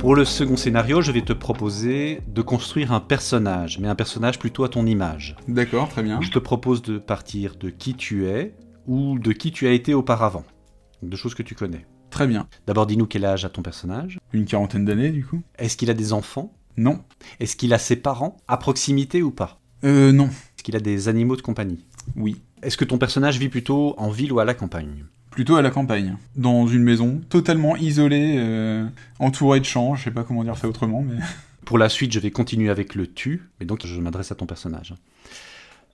Pour le second scénario, je vais te proposer de construire un personnage, mais un personnage plutôt à ton image. D'accord, très bien. Je te propose de partir de qui tu es ou de qui tu as été auparavant. De choses que tu connais. Très bien. D'abord, dis-nous quel âge a ton personnage. Une quarantaine d'années, du coup Est-ce qu'il a des enfants? Non. Est-ce qu'il a ses parents? À proximité ou pas? Euh, non. Est-ce qu'il a des animaux de compagnie? Oui. Est-ce que ton personnage vit plutôt en ville ou à la campagne? Plutôt à la campagne. Dans une maison totalement isolée, euh, entourée de champs. Je sais pas comment dire ça autrement, mais... Pour la suite, je vais continuer avec le tu, mais donc je m'adresse à ton personnage.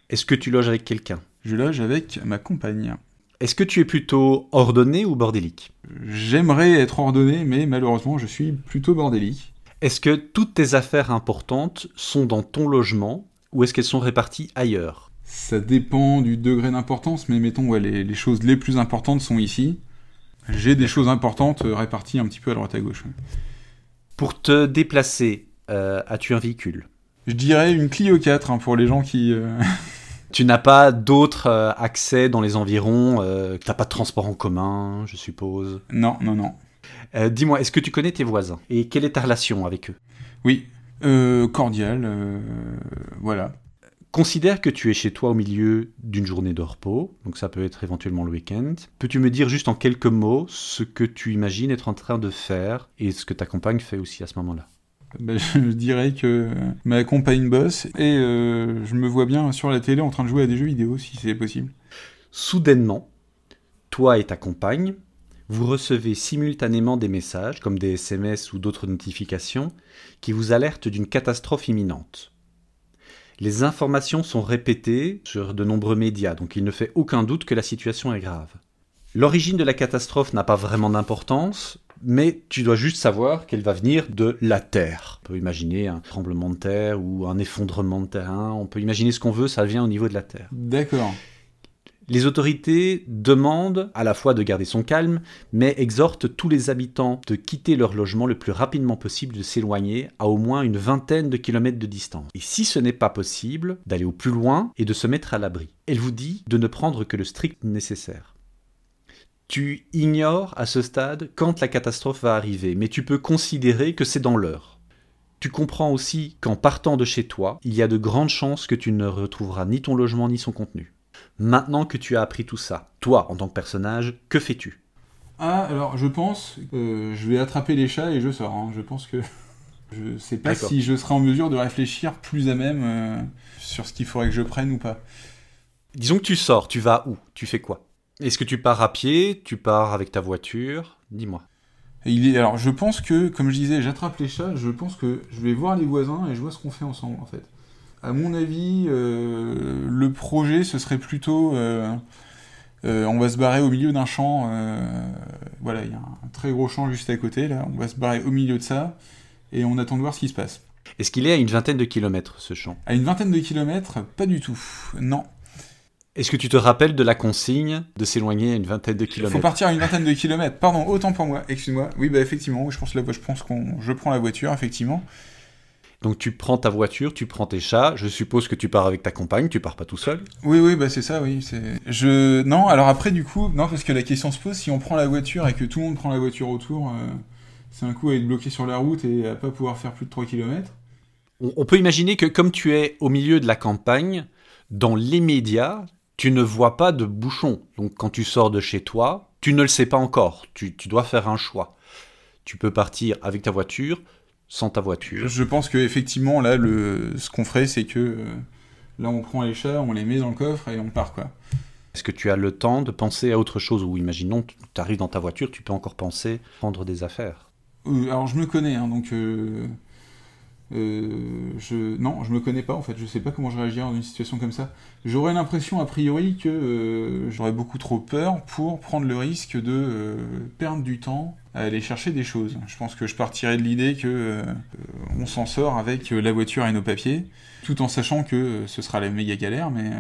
Est-ce que tu loges avec quelqu'un? Je loge avec ma compagne. Est-ce que tu es plutôt ordonné ou bordélique? J'aimerais être ordonné, mais malheureusement, je suis plutôt bordélique. Est-ce que toutes tes affaires importantes sont dans ton logement ou est-ce qu'elles sont réparties ailleurs? Ça dépend du degré d'importance, mais mettons, ouais, les, les choses les plus importantes sont ici. J'ai des choses importantes euh, réparties un petit peu à droite à gauche. Pour te déplacer, euh, as-tu un véhicule? Je dirais une Clio 4 hein, pour les gens qui... euh, Tu n'as pas d'autres euh, accès dans les environs euh, T'as pas de transport en commun, je suppose? Non, non, non. Dis-moi, est-ce que tu connais tes voisins? Et quelle est ta relation avec eux? Oui, cordial, euh, voilà. Considère que tu es chez toi au milieu d'une journée de repos, donc ça peut être éventuellement le week-end. Peux-tu me dire juste en quelques mots ce que tu imagines être en train de faire et ce que ta compagne fait aussi à ce moment-là? Ben, je dirais que ma compagne bosse et euh, je me vois bien sur la télé en train de jouer à des jeux vidéo si c'est possible. Soudainement, toi et ta compagne, vous recevez simultanément des messages, comme des SMS ou d'autres notifications, qui vous alertent d'une catastrophe imminente. Les informations sont répétées sur de nombreux médias, donc il ne fait aucun doute que la situation est grave. L'origine de la catastrophe n'a pas vraiment d'importance, mais tu dois juste savoir qu'elle va venir de la Terre. On peut imaginer un tremblement de terre ou un effondrement de terrain, on peut imaginer ce qu'on veut, ça vient au niveau de la Terre. D'accord. Les autorités demandent à la fois de garder son calme, mais exhortent tous les habitants de quitter leur logement le plus rapidement possible, de s'éloigner à au moins une vingtaine de kilomètres de distance. Et si ce n'est pas possible, d'aller au plus loin et de se mettre à l'abri? Elle vous dit de ne prendre que le strict nécessaire. Tu ignores à ce stade quand la catastrophe va arriver, mais tu peux considérer que c'est dans l'heure. Tu comprends aussi qu'en partant de chez toi, il y a de grandes chances que tu ne retrouveras ni ton logement ni son contenu. Maintenant que tu as appris tout ça, toi, en tant que personnage, que fais-tu? Ah, alors je pense, euh, je vais attraper les chats et je sors. hein. Je pense que je sais pas si je serai en mesure de réfléchir plus à même euh, sur ce qu'il faudrait que je prenne ou pas. Disons que tu sors, tu vas où? Tu fais quoi? Est-ce que tu pars à pied? Tu pars avec ta voiture? Dis-moi. Et il est, alors je pense que, comme je disais, j'attrape les chats. Je pense que je vais voir les voisins et je vois ce qu'on fait ensemble en fait. À mon avis, euh, le projet ce serait plutôt, euh, euh, on va se barrer au milieu d'un champ. voilà, il y a un très gros champ juste à côté là. On va se barrer au milieu de ça et on attend de voir ce qui se passe. Est-ce qu'il est à une vingtaine de kilomètres, ce champ? À une vingtaine de kilomètres, pas du tout. Non. Est-ce que tu te rappelles de la consigne de s'éloigner à une vingtaine de Il faut kilomètres partir à une vingtaine de kilomètres. Pardon, autant pour moi. Excuse-moi. Oui, bah effectivement, je pense, la, je pense qu'on, je prends la voiture, effectivement. Donc tu prends ta voiture, tu prends tes chats, je suppose que tu pars avec ta compagne, tu pars pas tout seul Oui, oui, bah c'est ça, oui. C'est... Je... Non, alors après, du coup, non, parce que la question se pose, si on prend la voiture et que tout le monde prend la voiture autour, euh, c'est un coup à être bloqué sur la route et à pas pouvoir faire plus de 3 km. on, on peut imaginer que comme tu es au milieu de la campagne, dans les médias, tu ne vois pas de bouchon. Donc quand tu sors de chez toi, tu ne le sais pas encore. Tu, tu dois faire un choix. Tu peux partir avec ta voiture, sans ta voiture. Je pense que effectivement, là, le... ce qu'on ferait, c'est que euh, là, on prend les chats, on les met dans le coffre et on part, quoi. Est-ce que tu as le temps de penser à autre chose? Ou imaginons, tu arrives dans ta voiture, tu peux encore penser prendre des affaires. Euh, alors, je me connais, hein, donc... euh, euh, je... Non, je me connais pas, en fait. Je sais pas comment je réagirais dans une situation comme ça. J'aurais l'impression, a priori, que euh, j'aurais beaucoup trop peur pour prendre le risque de euh, perdre du temps à aller chercher des choses. Je pense que je partirais de l'idée que on s'en sort avec la voiture et nos papiers, tout en sachant que ce sera la méga galère, mais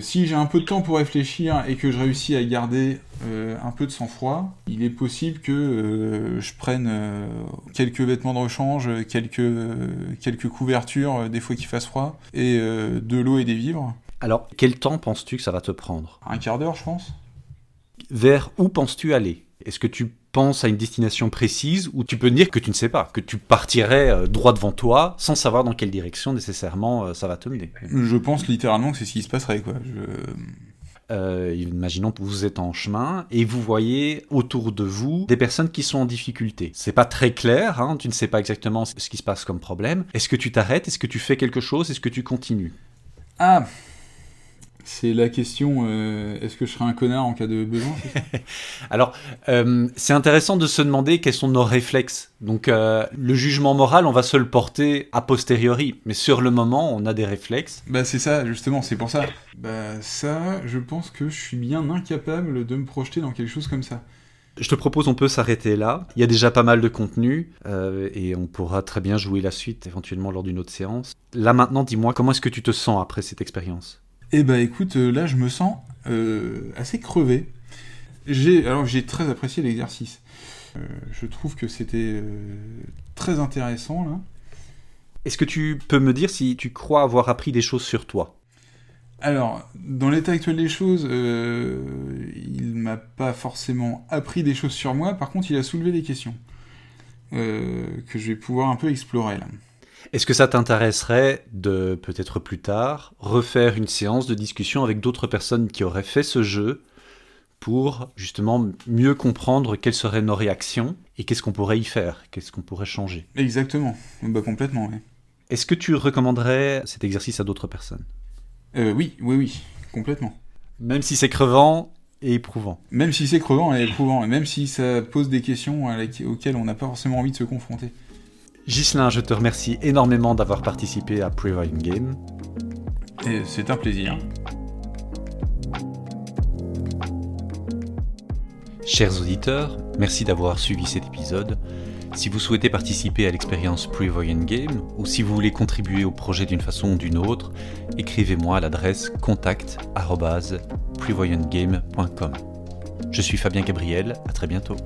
si j'ai un peu de temps pour réfléchir et que je réussis à garder euh, un peu de sang-froid, il est possible que euh, je prenne euh, quelques vêtements de rechange, quelques, euh, quelques couvertures, euh, des fois qu'il fasse froid, et euh, de l'eau et des vivres. Alors, quel temps penses-tu que ça va te prendre? Un quart d'heure, je pense. Vers où penses-tu aller? Est-ce que tu penses à une destination précise ou tu peux dire que tu ne sais pas, que tu partirais euh, droit devant toi sans savoir dans quelle direction nécessairement euh, ça va te mener? Je pense littéralement que c'est ce qui se passerait. Quoi. Euh, imaginons que vous êtes en chemin et vous voyez autour de vous des personnes qui sont en difficulté. C'est pas très clair, hein, tu ne sais pas exactement ce qui se passe comme problème. Est-ce que tu t'arrêtes? Est-ce que tu fais quelque chose? Est-ce que tu continues? Ah c'est la question, euh, est-ce que je serai un connard en cas de besoin Alors, euh, c'est intéressant de se demander quels sont nos réflexes. Donc, euh, le jugement moral, on va se le porter a posteriori, mais sur le moment, on a des réflexes. Bah, c'est ça, justement, c'est pour ça. Bah, ça, je pense que je suis bien incapable de me projeter dans quelque chose comme ça. Je te propose, on peut s'arrêter là. Il y a déjà pas mal de contenu et on pourra très bien jouer la suite éventuellement lors d'une autre séance. Là maintenant, dis-moi, comment est-ce que tu te sens après cette expérience? Eh ben écoute, euh, là je me sens euh, assez crevé. J'ai alors j'ai très apprécié l'exercice. Euh, je trouve que c'était très intéressant là. Est-ce que tu peux me dire si tu crois avoir appris des choses sur toi? Alors, dans l'état actuel des choses, il m'a pas forcément appris des choses sur moi, par contre il a soulevé des questions que je vais pouvoir un peu explorer là. Est-ce que ça t'intéresserait de, peut-être plus tard, refaire une séance de discussion avec d'autres personnes qui auraient fait ce jeu pour justement mieux comprendre quelles seraient nos réactions et qu'est-ce qu'on pourrait y faire, qu'est-ce qu'on pourrait changer? Exactement, bah, complètement, oui. Est-ce que tu recommanderais cet exercice à d'autres personnes? Euh, Oui, oui, oui, complètement. Même si c'est crevant et éprouvant. Même si c'est crevant et éprouvant, et même si ça pose des questions auxquelles on n'a pas forcément envie de se confronter. Ghislain, je te remercie énormément d'avoir participé à Preview Game. Et c'est un plaisir. Chers auditeurs, merci d'avoir suivi cet épisode. Si vous souhaitez participer à l'expérience Prevoyant Game ou si vous voulez contribuer au projet d'une façon ou d'une autre, écrivez-moi à l'adresse contact@prevoyantgame.com. Je suis Fabien Gabriel, à très bientôt.